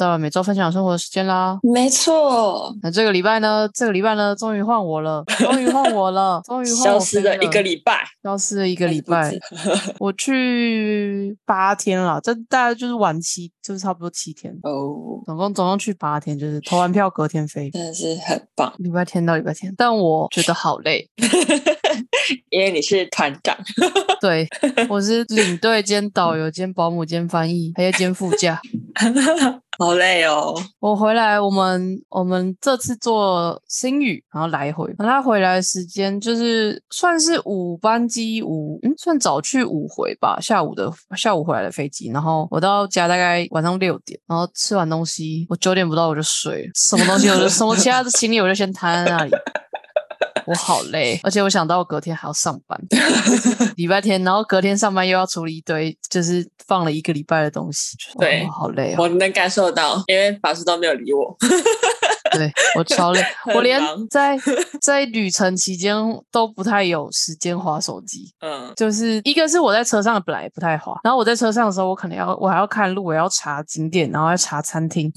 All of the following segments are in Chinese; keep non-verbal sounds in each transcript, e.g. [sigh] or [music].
到了每周分享生活的时间啦。没错，那这个礼拜呢？这个礼拜呢，终于换我了，终于换我了，终于换我消失了一个礼拜，消失了一个礼拜。我去八天了，这大概就是晚期，就是差不多七天，哦，总共总共去八天，就是投完票隔天飞，真的是很棒，礼拜天到礼拜天。但我觉得好累，[laughs] 因为你是团长。[laughs] 对我是领队兼导游兼保姆兼翻译，还要兼副驾。[laughs] 好累哦，我回来，我们我们这次坐新宇，然后来回，那他回来的时间就是算是五班机五，嗯，算早去五回吧，下午的下午回来的飞机，然后我到家大概晚上六点，然后吃完东西，我九点不到我就睡了，什么东西我就什么其他的行李我就先摊在那里。我好累，[laughs] 而且我想到我隔天还要上班，[laughs] 礼拜天，然后隔天上班又要处理一堆，就是放了一个礼拜的东西，对哦好累哦。我能感受到，因为法师都没有理我。[laughs] 对我超累，我连在在旅程期间都不太有时间划手机。嗯，就是一个是我在车上本来也不太划，然后我在车上的时候，我可能要我还要看路，我要查景点，然后要查餐厅。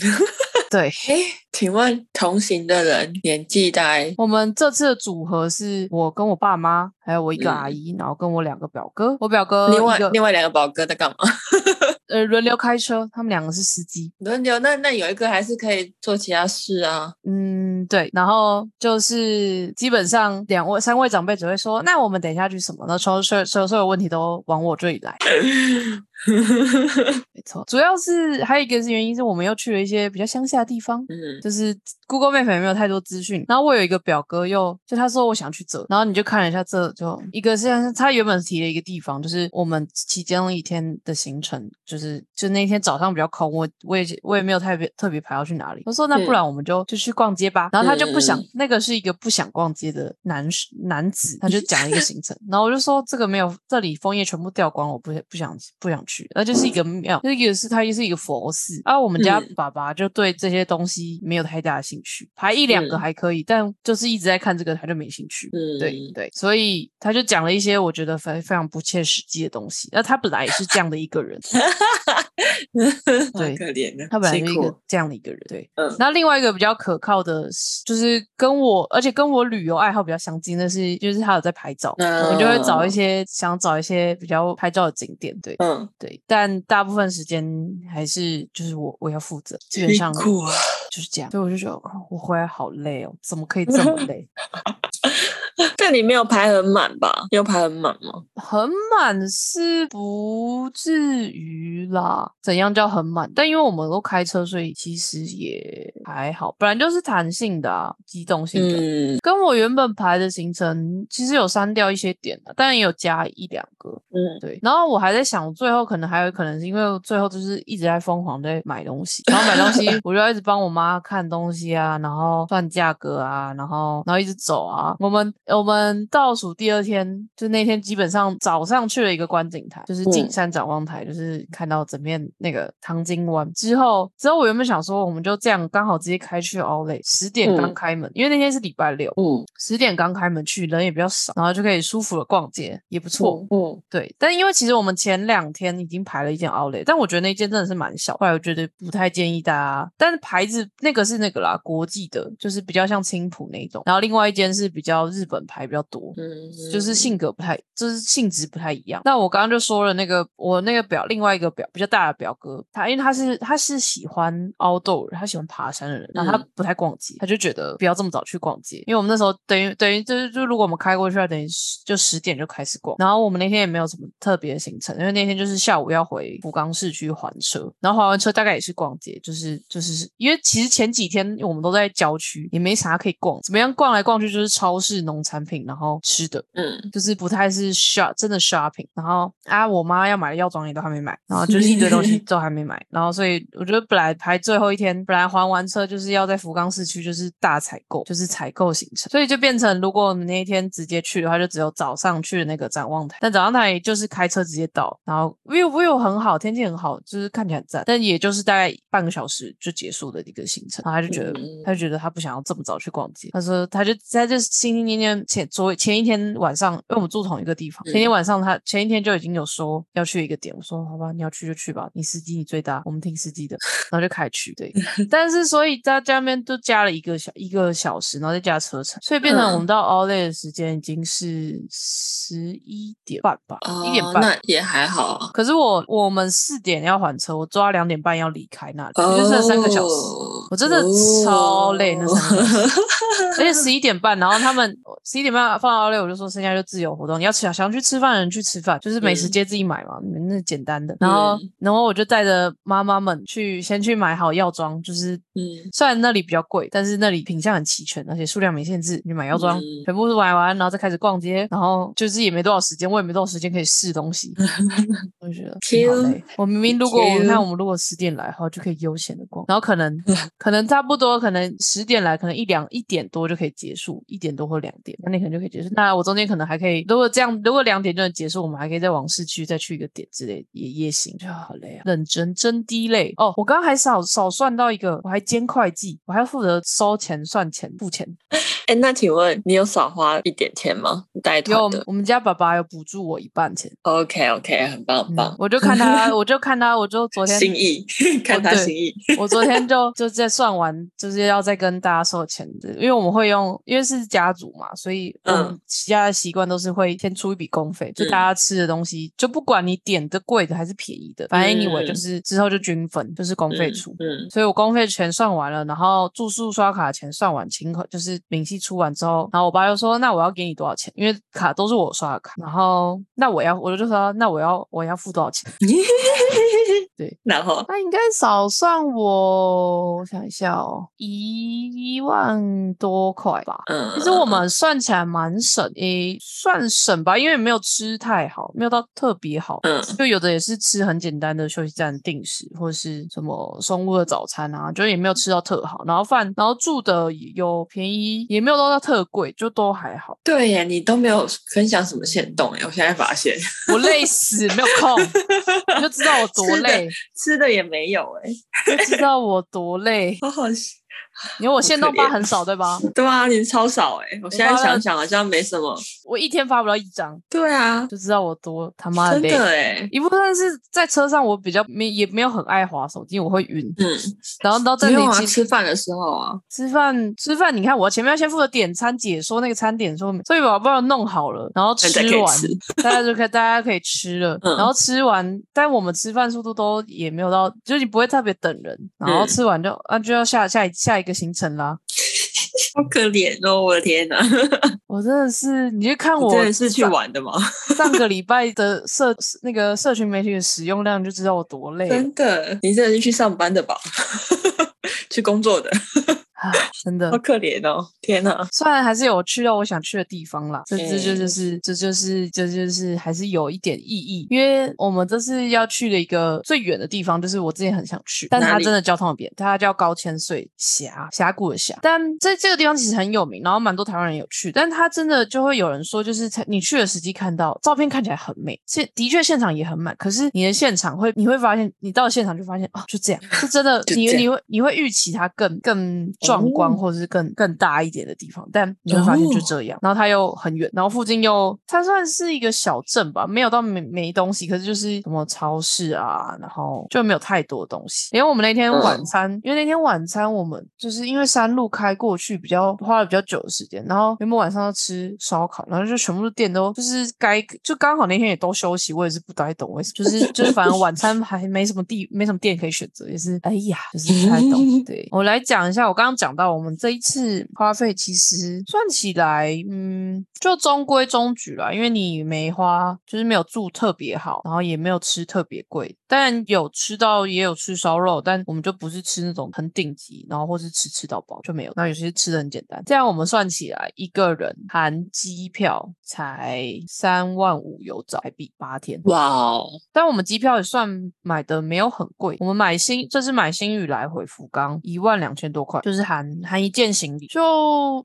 对，哎，请问同行的人年纪大概？我们这次的组合是我跟我爸妈，还有我一个嗯阿姨，然后跟我两个表哥。我表哥另外另外两个表哥在干嘛？[laughs] 呃轮流开车，他们两个是司机。轮流，那那有一个还是可以做其他事啊。嗯，对，然后就是基本上两位、三位长辈只会说，那我们等一下去什么？那所有所有所有所有问题都往我这里来。[laughs] [laughs] 没错，主要是还有一个是原因是我们又去了一些比较乡下的地方，嗯，就是 Google Map 也没有太多资讯。然后我有一个表哥又就他说我想去这，然后你就看了一下这，就一个是他原本提了一个地方，就是我们其中一天的行程，就是就那天早上比较空，我我也我也没有特别特别排要去哪里。我说那不然我们就就去逛街吧。然后他就不想，嗯那个是一个不想逛街的男士男子，他就讲了一个行程，[laughs] 然后我就说这个没有，这里枫叶全部掉光，我不不想不想去。那就是一个庙，那个是它也是一个佛寺。啊，我们家嗯爸爸就对这些东西没有太大的兴趣，排一两个嗯还可以，但就是一直在看这个他就没兴趣。嗯对对，所以他就讲了一些我觉得非非常不切实际的东西。那他本来也是这样的一个人，[laughs] [laughs] 对可怜的，他本来就是一个这样的一个人，对。嗯那另外一个比较可靠的，就是跟我，而且跟我旅游爱好比较相近的是，就是他有在拍照，我们就会找一嗯些想找一些比较拍照的景点，对嗯，对。但大部分时间还是就是我我要负责，基本上辛苦啊。就是这样。所以我就觉得哦我回来好累哦，怎么可以这么 [laughs] 累？但你没有排很满吧？有排很满吗？很满是不至于啦，怎样叫很满？但因为我们都开车，所以其实也还好。本来就是弹性的啊，机动性的。嗯跟我原本排的行程其实有删掉一些点的，但也有加一两个。嗯，对，然后我还在想，最后可能还有可能是因为最后就是一直在疯狂在买东西，然后买东西 [laughs] 我就要一直帮我妈看东西啊，然后算价格啊，然后然后一直走啊。我们我们倒数第二天，就那天基本上早上去了一个观景台，就是景嗯山展望台，就是看到整片那个唐金湾之后，之后我原本想说我们就这样刚好直接开去奥莱，十点刚嗯开门，因为那天是礼拜六。嗯十点刚开门去，人也比较少，然后就可以舒服的逛街，也不错。嗯对，但因为其实我们前两天已经排了一件 Outlet，但我觉得那件真的是蛮小，后来我觉得不太建议大家。但是牌子那个是那个啦，国际的，就是比较像青浦那种。然后另外一间是比较日本牌比较多，嗯，就是性格不太，就是性质不太一样。那我刚刚就说了，那个我那个表，另外一个表比较大的表哥，他因为他是他是喜欢 outdoor，他喜欢爬山的人，然后他嗯不太逛街，他就觉得不要这么早去逛街，因为我们那时候等于等于就是就如果我们开过去，要等于十就十点就开始逛。然后我们那天也没有什么特别的行程，因为那天就是下午要回福冈市区还车，然后还完车大概也是逛街，就是就是因为其实前几天我们都在郊区，也没啥可以逛，怎么样逛来逛去就是超市、农产品，然后吃的，嗯，就是不太是 shop 真的 shopping。然后啊，我妈要买的药妆也都还没买，然后就是一堆东西都还没买。然后所以我觉得本来排最后一天，本来还完车就是要在福冈市区就是大采购，就是采购行程，所以就变成如果我们那一天直接去的话，就只有早上去的那个展望台，但展望台就是开车直接到，然后 view view 很好，天气很好，就是看起来很赞，但也就是大概半个小时就结束的一个行程。然后他就觉得，嗯他就觉得他不想要这么早去逛街，他说他就他就心心念念前昨前一天晚上，因为我们住同一个地方，前天晚上他前一天就已经有说要去一个点，我说好吧，你要去就去吧，你司机你最大，我们听司机的，然后就开去对，[laughs] 但是所以在家那边都加了一个小一个小时，然后再加车程，所以变成我们到 Olay 的时间已经是十一点半吧，一、点哦，半。那也还好啊。可是我我们四点要还车，我抓两点半要离开那里，就剩三个小时。哦我真的超累那三个小时，而且十一点半，然后他们十一点半放到六，我就说剩下就自由活动，你要想想去吃饭的人去吃饭，就是美食街自己买嘛，那简单的。然后嗯。然后我就带着妈妈们去先去买好药妆，就是嗯。虽然那里比较贵，但是那里品相很齐全，而且数量没限制，你买药妆、嗯。全部都买完，然后再开始逛街，然后就是也没多少时间，我也没多少时间可以试东西，[laughs] 我就觉得 [laughs] 好累。我明明如果我看我们如果十点来的话，就可以悠闲的逛，然后可能可能差不多，可能十点来，可能一两一点多就可以结束，一点多或两点，那你可能就可以结束。那我中间可能还可以，如果这样，如果两点就能结束，我们还可以再往市区再去一个点之类，也也行。就好累啊，认真真滴累哦。我刚刚还少少算到一个，我还兼会计，我还要负责收钱、算钱、付钱。[laughs] 哎，那请问你有少花一点钱吗？带团有的我们家爸爸有补助我一半钱，？OK OK，很棒很嗯棒，我就看他，[laughs] 我就看他，我就昨天心意，[laughs] 看他心意。我昨天就就在算完，就是要再跟大家收钱的，因为我们会用，因为是家族嘛，所以嗯家的习惯都是会先出一笔公费，就嗯大家吃的东西，就不管你点的贵的还是便宜的，反正 anyway 嗯就是之后就均分，就是公费出。嗯所以我公费全算完了，然后住宿刷卡钱算完，清款就是明细出完之后，然后我爸又说：“那我要给你多少钱？因为卡都是我刷的卡。”然后那我要，我就说：“那我要我要付多少钱？” [laughs] 对，然后那应该少算我，我想一下哦，一万多块吧。嗯，其实我们算起来蛮省，诶，算省吧，因为没有吃太好，没有到特别好。嗯就有的也是吃很简单的休息站定时，或是什么松屋的早餐啊，就也没有吃到特好。然后饭，然后住的有便宜，也没有到到特贵，就都还好。对耶，你都没有分享什么线动耶，我现在发现我累死，没有空，你就知道我多吃的，吃的也没有哎，[laughs] 不知道我多累。好好笑。因为我限动发很少，对吧？对啊，你超少哎，我现在想想好像没什么。我一天发不到一张，对啊，就知道我多他妈的真累。的哎，一部分是在车上，我比较没也没有很爱滑手机，我会晕。嗯，然后到这里吃饭的时候啊，吃饭吃饭，你看我前面要先负责点餐解说那个餐点说明，所以我把它弄好了，然后吃完吃，大家就可以大家可以吃了。嗯然后吃完，但我们吃饭速度都也没有到，就是你不会特别等人，然后嗯吃完就、啊就要下下一下一个行程啦。[laughs] 好可怜哦，我的天哪！[laughs] 我真的是，你去看我真的是去玩的吗？[laughs] 上个礼拜的社那个社群媒体的使用量，就知道我多累了。真的，你真的是去上班的吧？去工作的，啊真的好。可怜哦！天哪，虽然还是有去到我想去的地方啦，这这就是这就是这就是还是有一点意义，因为我们这次要去的一个最远的地方，就是我之前很想去，但它真的交通很扁，它叫高千穗峡峡谷的峡，但这这个地方其实很有名，然后蛮多台湾人有去，但它真的就会有人说，就是才你去的实际看到照片看起来很美，现的确现场也很满，可是你的现场会你会发现，你到了现场就发现哦，就这样，是真的，[laughs] 你你会你会预期它更更壮观，哦或者是更更大一点的地方，但你会发现就这样。然后它又很远，然后附近又它算是一个小镇吧，没有到没没东西，可是就是什么超市啊，然后就没有太多东西。因为我们那天晚嗯餐，因为那天晚餐我们就是因为山路开过去比较花了比较久的时间，然后原本晚上要吃烧烤，然后就全部的店都就是该就刚好那天也都休息，我也是不太懂为什么，[laughs] 就是就是反正晚餐还没什么地没什么店可以选择，也是哎呀，就是不太懂。对 [laughs] 我来讲一下，我刚刚讲到我们这一次花费其实算起来，嗯，就中规中矩啦，因为你没花，就是没有住特别好，然后也没有吃特别贵，当然有吃到，也有吃烧肉，但我们就不是吃那种很顶级，然后或是吃吃到饱就没有。那有些吃的很简单。这样我们算起来，一个人含机票才三万五有找台币八天。哇哦，但我们机票也算买的没有很贵，我们买新这是买新宇来回福冈一万两千多块，就是含含一件行李。就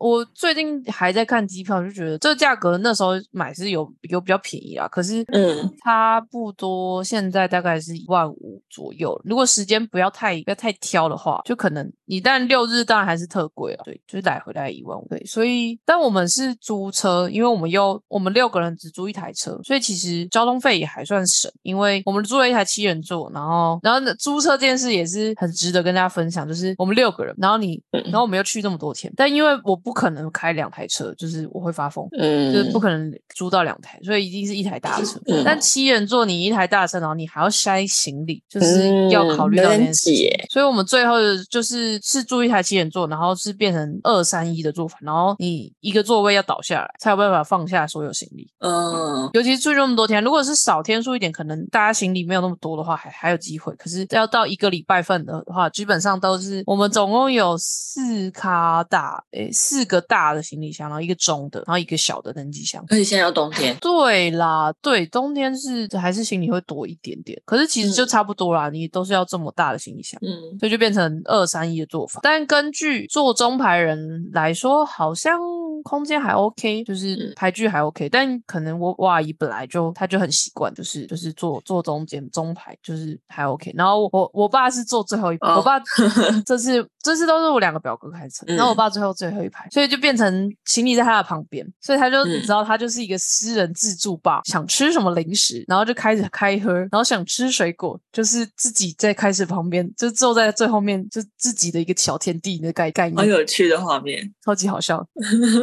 我最近还在看机票，就觉得这个价格那时候买是有有比较便宜啊，可是嗯，差不多现在大概是一万五左右。如果时间不要太不要太挑的话，就可能你但六日当然还是特贵啊，对，就是来回大概一万五。对，所以但我们是租车，因为我们又我们六个人只租一台车，所以其实交通费也还算省，因为我们租了一台七人座，然后然后呢租车这件事也是很值得跟大家分享，就是我们六个人，然后你然后我们又去这么多天，但因为我不可能开两台车，就是我会发疯。嗯，就是不可能租到两台，所以一定是一台大车。嗯但七人座你一台大车，然后你还要塞行李，就是要考虑到这件事。所以我们最后就是是住一台七人座，然后是变成二三一的做法，然后你一个座位要倒下来，才有办法放下所有行李。嗯，尤其是住这么多天，如果是少天数一点，可能大家行李没有那么多的话，还还有机会。可是要到一个礼拜份的话，基本上都是我们总共有四卡大，诶，四个大的行李箱，然后一个中的，然后一个小的登机箱。而且现在要冬天，对啦，对，冬天是还是行李会多一点点，可是其实就嗯差不多啦，你都是要这么大的行李箱。嗯，所以就变成二三一的做法，但根据做中排人来说，好像空间还 OK，就是嗯。排距还 OK，但可能我我阿姨本来就她就很习惯，就是就是坐坐中间中排，就是还 OK。然后我我爸是坐最后一排，哦。我爸 [laughs] 这次这次都是我两个表哥开车，然后我嗯。爸最后最后一排，所以就变成行李在他的旁边，所以他就、你嗯。知道他就是一个私人自助吧，想吃什么零食，然后就开始开喝，然后想吃水果，就是自己在开始旁边，就坐在最后面，就自己的一个小天地的概概好念，有趣的画面。[laughs] 超级好笑，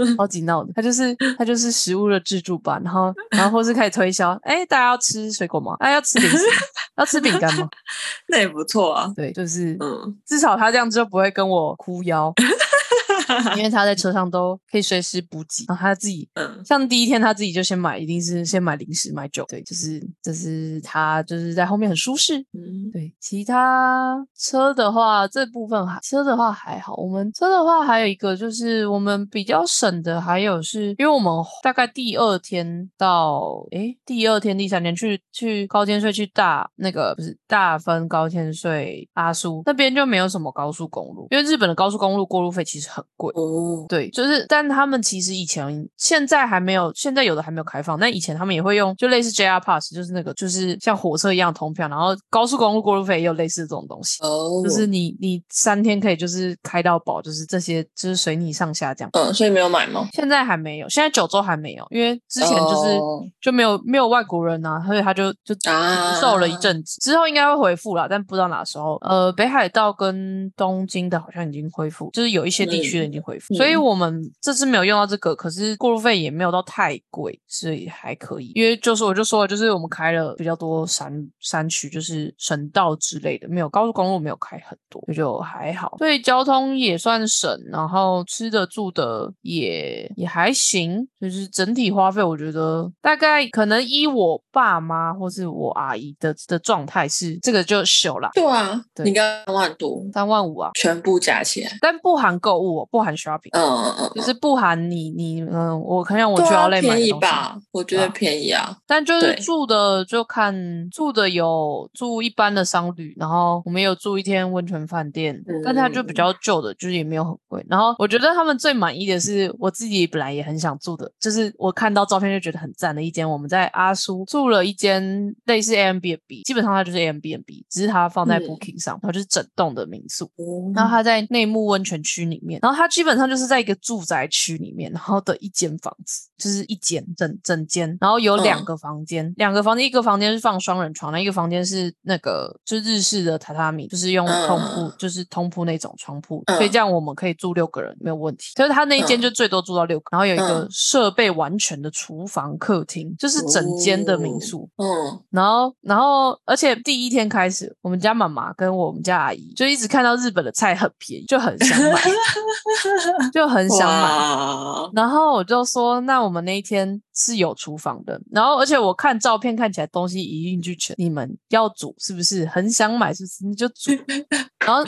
[laughs] 超级闹的。他就是他就是食物的自助吧，然后然后或是开始推销，哎，大家要吃水果吗？哎，要吃零食，要吃饼干吗？[laughs] 那也不错啊。对，就是嗯，至少他这样就不会跟我哭腰，因为他在车上都可以随时补给，然后他自己嗯像第一天他自己就先买，一定是先买零食买酒，对，就是这是他就是在后面很舒适。嗯，对，其他车的话，这部分还车的话还好。我们车的话还有一个就是我们比较省的，还有是因为我们大概第二天到诶第二天第三天去去高天税去大那个不是大分高天税阿苏那边就没有什么高速公路，因为日本的高速公路过路费其实很贵。哦，对，就是，但他们其实以前现在还没有，现在有的还没有开放，但以前他们也会用，就类似 JR Pass，就是那个就是像火车一样通票，然后高速公路过路费也有类似这种东西，哦，就是你你三天可以就是开到饱，就是这些就是随你上下这样。嗯，所以没有买吗？现在还没有，现在九州还没有，因为之前就是、哦就没有没有外国人啊，所以他就就啊停售了一阵子，之后应该会恢复了，但不知道哪时候。呃，北海道跟东京的好像已经恢复，就是有一些地区的已经恢复，嗯所以我们这次没有用到这个，可是过路费也没有到太贵，所以还可以。因为就是我就说了，就是我们开了比较多山山区，就是省道之类的，没有高速公路没有开很多，所以就还好。所以交通也算省，然后吃的住的也也还行，就是整体花费，我觉得大概可能依我爸妈或是我阿姨的的状态是这个就秀啦，对啊，对你刚刚三万多，三万五啊，全部加起来，但不含购物、哦，不含 shopping，、嗯嗯嗯，就是不含你你嗯，我看让我去对啊，Outlet 买便。宜吧？我觉得啊便宜啊。但就是住的就看住的有住一般的商旅，然后我们有住一天温泉饭店，但它就比较旧的，就是也没有很贵。然后我觉得他们最满意的是我自己本来也很想住的，就是我看到照片就觉得很赞的一间，我们在阿苏住了一间类似 a m b n b 基本上它就是 a m b n b 只是它放在嗯 Booking 上，然后就是整栋的民宿。哦然后它在内木温泉区里面，然后它基本上就是在一个住宅区里面，然后的一间房子，就是一间整整间，然后有两嗯个房间，两个房间，一个房间是放双人床，那一个房间是那个就日式的榻榻米，就是用通铺，嗯就是通铺那种床铺，嗯所以这样我们可以住六个人没有问题。就是他那一间嗯就最多住到六个，然后有一个嗯设备完全的厨房、客厅，就是整间的民哦宿。嗯，然后，然后，而且第一天开始，我们家妈妈跟我们家阿姨就一直看到日本的菜很便宜，就很想买。[laughs] [laughs] 就很想买。然后我就说，那我们那一天是有厨房的，然后而且我看照片看起来东西一应俱全，你们要煮是不是？很想买是不是？你就煮。[laughs] 然后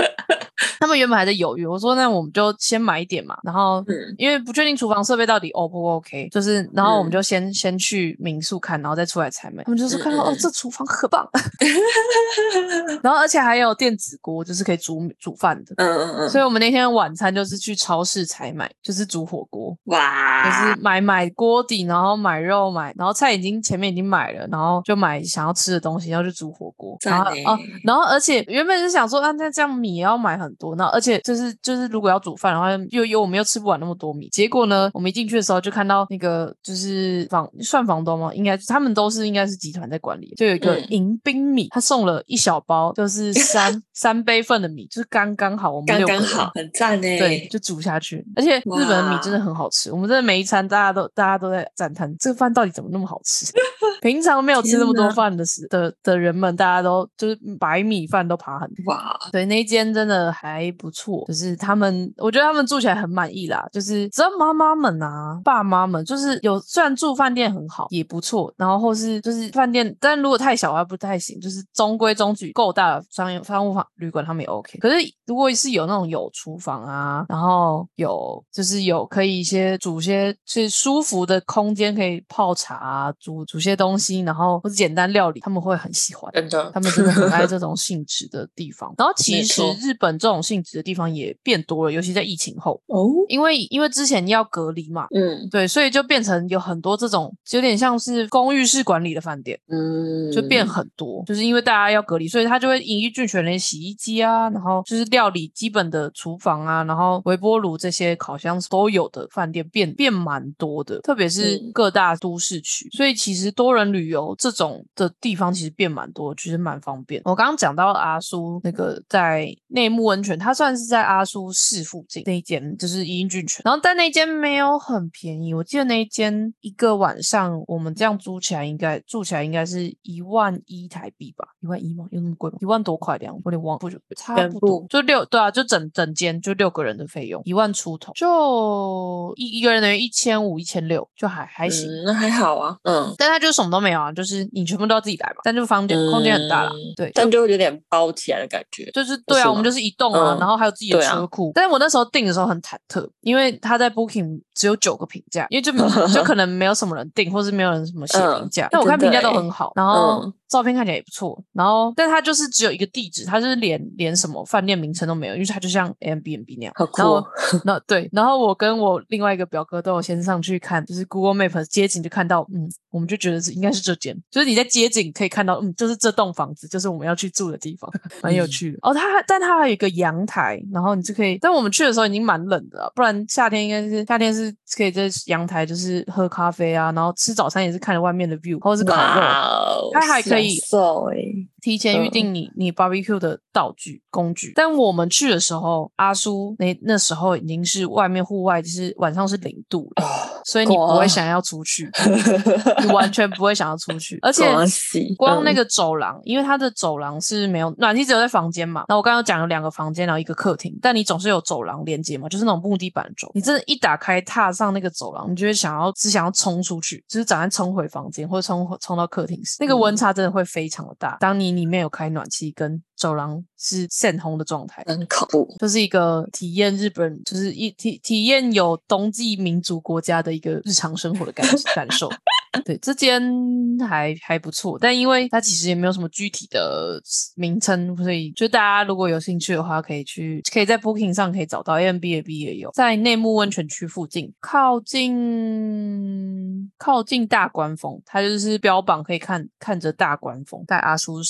他们原本还在犹豫，我说那我们就先买一点嘛，然后嗯。因为不确定厨房设备到底 O 不 OK，就是然后我们嗯。就先、先去民宿看，然后再出来采买。他们就是看到、哦，这厨房很棒，[laughs] 然后而且还有电子锅，就是可以煮煮饭的。嗯嗯嗯，所以我们那天晚餐就是去超市采买，就是煮火锅，哇就，是买买锅底，然后买肉买，然后菜已经前面已经买了，然后就买想要吃的东西，然后去煮火锅。然后哦，然后而且原本是想说啊，那这样米也要买很多，那而且就是就是如果要煮饭的话，又又我们又吃不完那么多米。结果呢，我们一进去的时候就看到那个就是房算房东吗？应该他们都是应该是集团在管理，就有一个嗯迎宾米，他送了一小包，就是三 [laughs] 三杯份的米，就是刚刚好我们刚刚好，很赞呢。对，就煮下去。而且日本的米真的很好吃，我们真的每一餐大家都大家都在赞叹这个饭到底怎么那么好吃。[laughs] 平常没有吃那么多饭的时的的人们，大家都就是白米饭都爬很多。哇，对，那一间真的还不错，就是他们，我觉得他们住起来很满意啦。就是只要妈妈们啊、爸妈们，就是有虽然住饭店很好，也不错，然后或是就是饭店，但如果太小的话不太行，就是中规中矩够大的商业商务房旅馆他们也 OK。可是如果是有那种有厨房啊，然后有就是有可以一些煮些最舒服的空间，可以泡茶啊，煮煮些东西，然后或者简单料理，他们会很喜欢。真的他，们真的很爱这种性质的地方。[laughs] 然后其实日本这种性质的地方也变多了，尤其在疫情后，哦，因为因为之前要隔离嘛。嗯对，所以就变成有很多这种有点像是公寓式管理的饭店，嗯，就变很多，就是因为大家要隔离，所以它就会营一俱全连洗衣机啊，然后就是料理基本的厨房啊，然后微波炉这些烤箱都有的饭店变变蛮多的，特别是嗯各大都市区，所以其实多人旅游这种的地方其实变蛮多，其实蛮方便。我刚刚讲到阿苏那个在内幕温泉，它算是在阿苏市附近那一间，就是一应俱全，然后但那间没有很便宜，我记得那一间一个晚上我们这样租起来应该住起来应该是一万一台币吧？一万一吗？有那么贵吗？一万多块两，我有点忘，不差不多就六对啊，就整整间就六个人的费用一万出头，就一一个人等于一千五一千六，就还还行。嗯，那还好啊，嗯，但它就是什么都没有啊，就是你全部都要自己来嘛。但就房间空间很大啦，嗯对，但就有点包起来的感觉。就是对啊，我们就是一栋啊，嗯然后还有自己的车库。但是我那时候订的时候很忐忑，因为他在 Booking 只有九个评价，因为就 [laughs] 就可能没有什么人订，或是没有人什么写嗯评价。但我看评价都很好，然后嗯照片看起来也不错，然后但它就是只有一个地址，它就是连连什么饭店名称都没有，因为它就像 Airbnb 那样。好酷然后哦 [laughs] 那对，然后我跟我另外一个表哥都有先上去看，就是 Google Map 街景就看到，嗯，我们就觉得是应该是这间，就是你在街景可以看到，嗯，就是这栋房子，就是我们要去住的地方，[laughs] 蛮有趣的。哦，它还但它还有一个阳台，然后你就可以，但我们去的时候已经蛮冷的了，不然夏天应该是夏天是可以在阳台就是喝咖啡啊，然后吃早餐也是看着外面的 view 或者是烤肉。它还可以享受哎，提前预嗯。定你你 barbecue 的道具工具，但我们去的时候，阿叔那那时候已经是外面户外就是晚上是零度了，所以你不会想要出去，你完全不会想要出去，而且 [laughs] 光那个走廊，因为它的走廊是没有暖气，只有在房间嘛。那我刚刚讲有两个房间，然后一个客厅，但你总是有走廊连接嘛，就是那种木地板走。你真的，一打开踏上那个走廊，你就会想要只想要冲出去，就是赶快冲回房间或者冲回冲到客厅室。那个温差真的会非常的大。当你里面有开暖气，跟走廊是现烘的状态。很恐怖，就是一个体验日本，就是一体体验有冬季民族国家的一个日常生活的感感受。对，这间还还不错，但因为它其实也没有什么具体的名称，所以就大家如果有兴趣的话，可以去可以在 Booking 上可以找到 a m b a b 也有，在内木温泉区附近，靠近靠近大关峰，它就是标榜可以看看着大关峰，在阿苏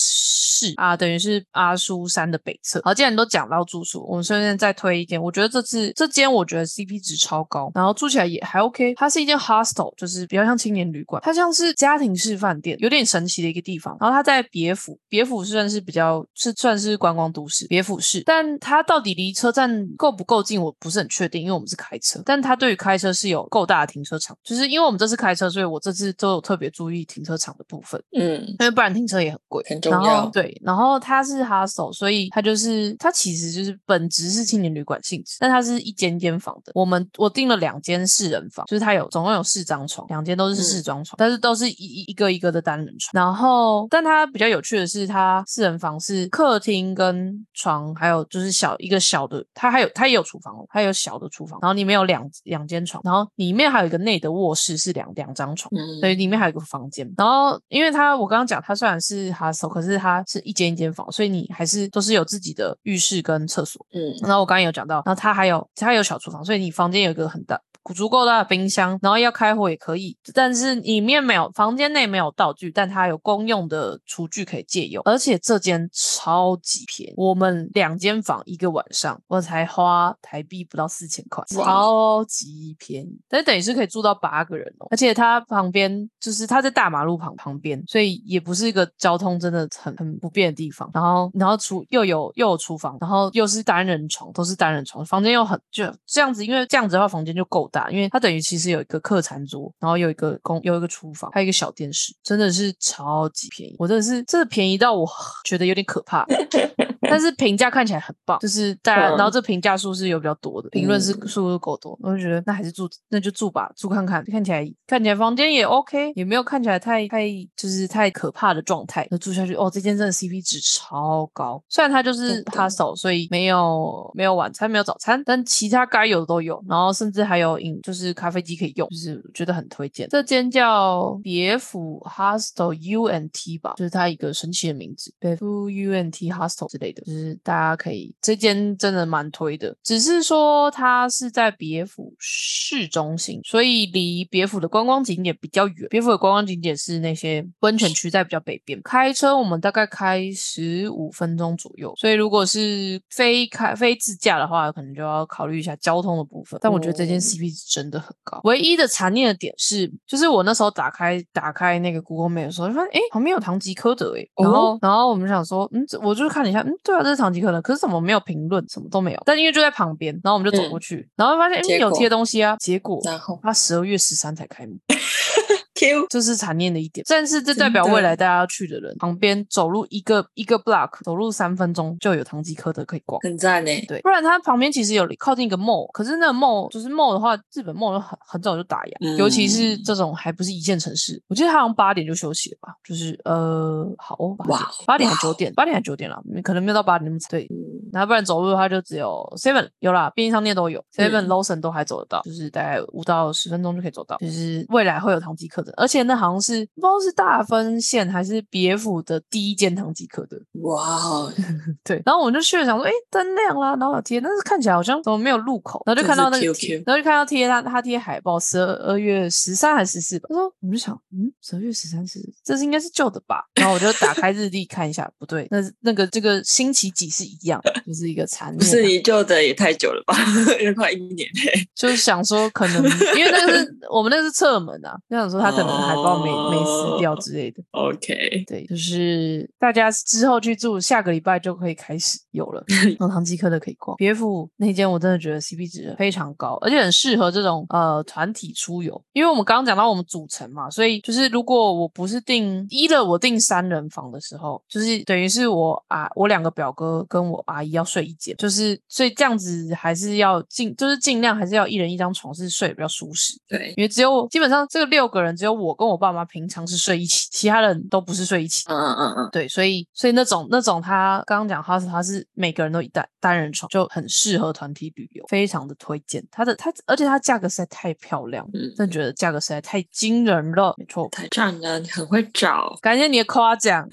市啊，等于是阿苏山的北侧。好，既然都讲到住宿，我们顺便再推一间，我觉得这次这间我觉得 CP 值超高，然后住起来也还 OK，它是一间 hostel，就是比较像青年旅馆。它像是家庭式饭店，有点神奇的一个地方。然后它在别府，别府算是比较是算是观光都市，别府市。但它到底离车站够不够近，我不是很确定，因为我们是开车。但它对于开车是有够大的停车场，就是因为我们这次开车，所以我这次都有特别注意停车场的部分，嗯，因为不然停车也很贵。很重要。对，然后它是 hostel，所以它就是它其实就是本质是青年旅馆性质，但它是一间间房的。我们我订了两间四人房，就是它有总共有四张床，两间都是四张床，但是都是一一一个一个的单人床。然后，但它比较有趣的是，它四人房是客厅跟床，还有就是小一个小的，它还有它也有厨房哦，它有小的厨房，然后里面有两两间床，然后里面还有一个内的卧室是两两张床。嗯，所以里面还有一个房间，然后因为它我刚刚讲它虽然是 hostel，可是它是一间一间房，所以你还是都是有自己的浴室跟厕所。嗯然后我刚刚有讲到，然后它还有它有小厨房，所以你房间有一个很大。足够大的冰箱，然后要开火也可以，但是里面没有房间内没有道具，但它有公用的厨具可以借用，而且这间超级便宜，我们两间房一个晚上我才花台币不到四千块，超级便宜，但等于是可以住到八个人哦，而且它旁边就是它在大马路旁旁边，所以也不是一个交通真的很很不便的地方。然后然后厨又有又有厨房，然后又是单人床，都是单人床，房间又很就这样子，因为这样子的话房间就够大，因为它等于其实有一个客餐桌，然后有一个公有一个厨房，还有一个小电视，真的是超级便宜，我真的是这便宜到我 [sighs] 觉得有点可怕。[laughs] 但是评价看起来很棒，就是大家，嗯。然后这评价数是有比较多的，评论是数是够多，我就觉得那还是住，那就住吧，住看看，看起来看起来房间也 OK，也没有看起来太太就是太可怕的状态，那住下去哦，这间真的 CP 值超高，虽然它就是 hostel，所以没有没有晚餐，没有早餐，但其他该有的都有，然后甚至还有饮就是咖啡机可以用，就是觉得很推荐。这间叫别府 Hostel UNT 吧，就是它一个神奇的名字，别府 UNT Hostel 之类的，就是大家可以这间真的蛮推的，只是说它是在别府市中心，所以离别府的观光景点比较远。别府的观光景点是那些温泉区在比较北边，开车我们大概开十五分钟左右，所以如果是非开非自驾的话，可能就要考虑一下交通的部分。但我觉得这间哦 CP 值真的很高。唯一的残念的点是，就是我那时候打开打开那个 Google Map 的时候，就发现哎旁边有唐吉诃德哎，然后、哦然后我们想说，嗯，我就看了一下，嗯，对啊，这是唐吉诃德，可是怎么没有评论，什么都没有。但因为就在旁边，然后我们就走过去，然后发现嗯有贴东西啊，结果然后他十二月十三才开幕。[laughs] Q 这是残念的一点，但是这代表未来大家要去的人，旁边走路一个一个 block，走路三分钟就有唐吉诃德可以逛。很赞呢。对，不然它旁边其实有靠近一个 mall，可是那个 mall 就是 mall 的话，日本 mall 都很很早就打烊，尤其是嗯这种还不是一线城市，我记得它好像八点就休息了吧，就是呃，好哦，八点八点还哇哦九点，八点还九点了，可能没有到八点那么早。对，嗯然后不然走路的话就只有 Seven 有啦，便利商店都有，Seven、嗯 Lawson 都还走得到，就是大概五到十分钟就可以走到。就是未来会有唐吉诃德，而且那好像是不知道是大分县还是别府的第一间唐吉诃德。哇哦，[laughs] 对，然后我们就去了，想说，哎，灯亮啦，然后有贴，但是看起来好像怎么没有入口，然后就看到那个然后就看到贴他他贴海报，十二二月十三还是十四吧。他说，我们就想，嗯，十二月十三是这是应该是旧的吧？然后我就打开日历看一下，不对，那那个这个星期几是一样的，就是一个残念。不是你救的也太久了吧？也快一年嘞。就是想说，可能因为那个是我们那个是侧门啊，就想说他可能海报没、没撕掉之类的。OK，对，就是大家之后去住，下个礼拜就可以开始有了。[laughs] 然后唐吉诃德可以逛，别府那间我真的觉得 CP 值非常高，而且很适合这种呃团体出游。因为我们刚刚讲到我们组成嘛，所以就是如果我不是订一了，我订三人房的时候，就是等于是我啊我两个表哥跟我阿姨要睡一间，就是所以这样子还是要尽就是尽量还是要一人一张床是睡得比较舒适。对，因为只有基本上这个六个人，只有我跟我爸妈平常是睡一起，其他人都不是睡一起。嗯嗯嗯嗯对，所以所以那种那种他刚刚讲他是他是每个人都一单单人床，就很适合团体旅游，非常的推荐。它的它而且它价格实在太漂亮了，嗯真的觉得价格实在太惊人了。没错，台站呢很会找，感谢你的夸奖。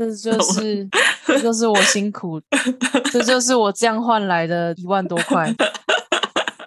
这 [laughs] 就是这就是我辛苦，[laughs] 这就是我这样换来的一万多块。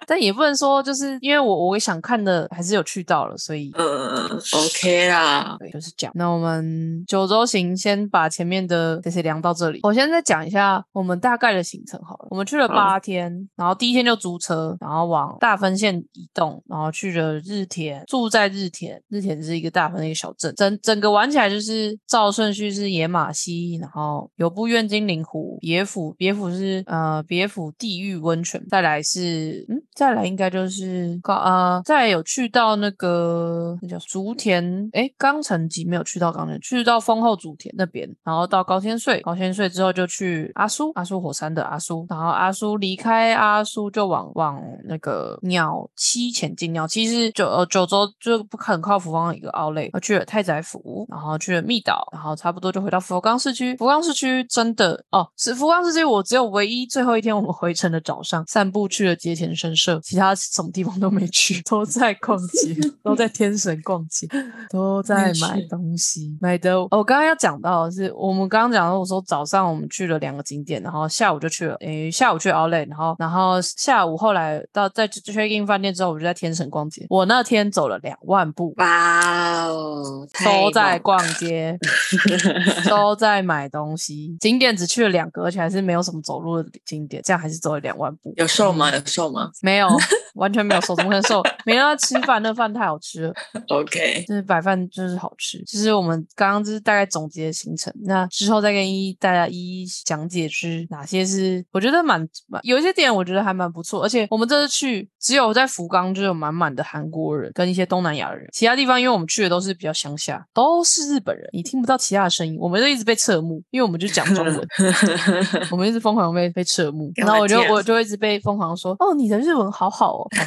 [laughs] 但也不能说，就是因为我我想看的还是有去到了，所以嗯，OK 啦。对，就是这样。那我们九州行先把前面的这些聊到这里。我现在讲一下我们大概的行程好了。我们去了八天，然后第一天就租车，然后往大分县移动，然后去了日田，住在日田。日田是一个大分的一个小镇，整整个玩起来就是照顺序是野马溪，然后有部院精灵湖，别府，别府是呃别府地狱温泉，再来是嗯，再来应该就是高呃，再来有去到那个那叫竹田，诶，冈城吉没有去到冈城，去到丰后竹田那边，然后到高千穗，高千穗之后就去阿苏，阿苏火山的阿苏，然后阿苏离开阿苏就往往那个鸟栖前进，鸟栖是九呃九州就不很靠福冈的一个奥类，去了太宰府，然后去了密岛，然后差不多就回到福冈市区。福冈市区真的哦，是福冈市区，我只有唯一最后一天我们回程的早上散步去了节前神社，其他什么地方都没去，[laughs] 都在逛街，[laughs] 都在天神逛街，都在买东西，买的。哦我刚刚要讲到的是，我们刚刚讲到，我说早上我们去了两个景点，然后下午就去了，诶，下午去 Outlet，然后然后下午后来到在 check in 饭店之后，我就在天神逛街。我那天走了两万步，哇哦，都在逛街，[laughs] 都在买东西。景点只去了两个，而且还是没有什么走路的景点，这样还是走了两万步。有瘦吗？有瘦吗没有，完全没有瘦，怎么可能瘦？没让他吃饭，那饭太好吃了。？OK，就是白饭就是好吃，就是我们刚刚就是大概总结的行程，那之后再跟一大家一一讲解是哪些是我觉得蛮蛮有一些点我觉得还蛮不错，而且我们这次去只有在福冈就有满满的韩国人跟一些东南亚人，其他地方因为我们去的都是比较乡下，都是日本人，你听不到其他的声音，我们就一直被侧目，因为我们就讲中文，[laughs] 我们一直疯狂被被侧目，然后我就我就一直被疯狂说哦你的日文好好哦。[laughs]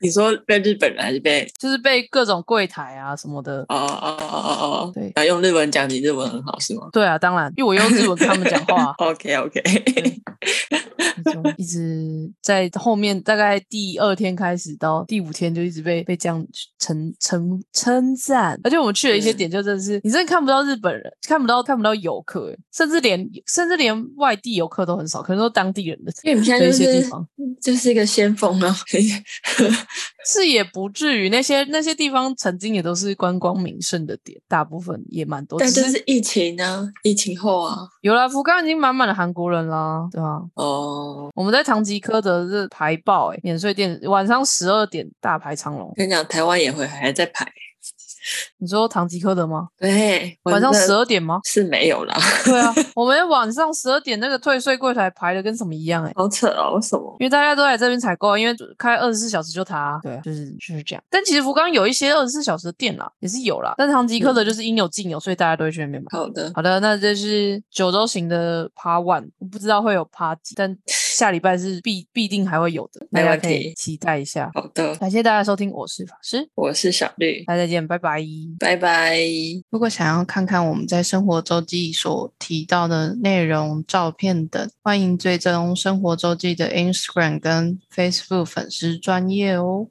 你说被日本人还是被？就是被各种柜台啊什么的哦哦哦哦哦，对然后用日文讲你日文很好是吗对啊，当然，因为我用日文跟他们讲话，？OK OK，就一直在后面，大概第二天开始到第五天就一直被被这样称称称赞，而且我们去了一些嗯点，就真的是你真的看不到日本人，看不到看不到游客，欸甚至连甚至连外地游客都很少，可能都当地人的因为你们现在就是。就是一个先锋啊，[laughs] 是也不至于，那些那些地方曾经也都是观光名胜的点，大部分也蛮多。但是疫情呢，疫情后啊，有了福冈已经满满的韩国人啦，对吧、哦，我们在唐吉诃德是排爆哎、免税店晚上十二点大排长龙。跟你讲，台湾也会还在排，你说唐吉诃德吗？对，晚上十二点吗？是没有啦，[laughs] 对啊，我们晚上十二点那个退税柜台排的跟什么一样哎、好扯哦，为什么？因为大家都来这边采购啊，因为开二十四小时就它啊，对啊，就是就是这样。但其实福冈有一些二十四小时的店啦，也是有啦。但唐吉诃德就是应有尽有，所以大家都会去那边买。好的，好的，那这是九州行的 Part One，我不知道会有 Part 几，但下礼拜是必必定还会有的，大家可以题期待一下。好的，感谢大家收听，我是法师，我是小绿，大家再见，拜拜。拜拜。如果想要看看我们在生活周记所提到的内容、照片等，欢迎追踪生活周记的 Instagram 跟 Facebook 粉丝专业哦。